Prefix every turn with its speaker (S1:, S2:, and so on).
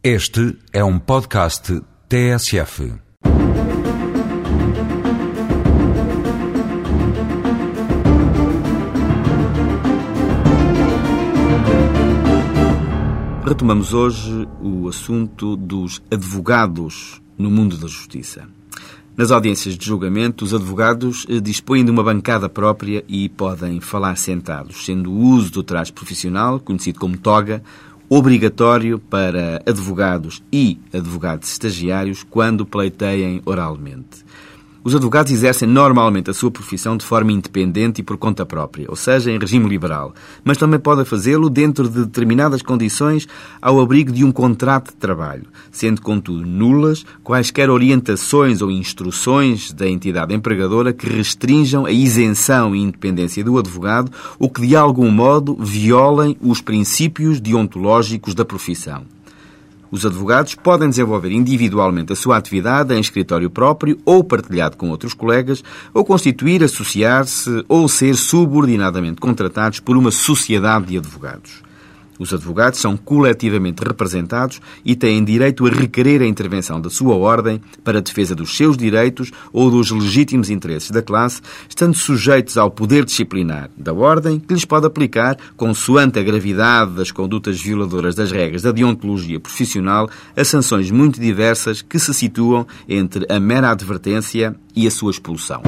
S1: Este é um podcast TSF.
S2: Retomamos hoje o assunto dos advogados no mundo da justiça. Nas audiências de julgamento, os advogados eh, dispõem de uma bancada própria e podem falar sentados, sendo o uso do traje profissional, conhecido como toga, obrigatório para advogados e advogados estagiários quando pleiteiem oralmente. Os advogados exercem normalmente a sua profissão de forma independente e por conta própria, ou seja, em regime liberal, mas também podem fazê-lo dentro de determinadas condições ao abrigo de um contrato de trabalho, sendo, contudo, nulas quaisquer orientações ou instruções da entidade empregadora que restringam a isenção e independência do advogado ou que, de algum modo, violem os princípios deontológicos da profissão. Os advogados podem desenvolver individualmente a sua atividade em escritório próprio ou partilhado com outros colegas, ou constituir, associar-se ou ser subordinadamente contratados por uma sociedade de advogados. Os advogados são coletivamente representados e têm direito a requerer a intervenção da sua ordem para a defesa dos seus direitos ou dos legítimos interesses da classe, estando sujeitos ao poder disciplinar da ordem que lhes pode aplicar, consoante a gravidade das condutas violadoras das regras da deontologia profissional, a sanções muito diversas que se situam entre a mera advertência e a sua expulsão.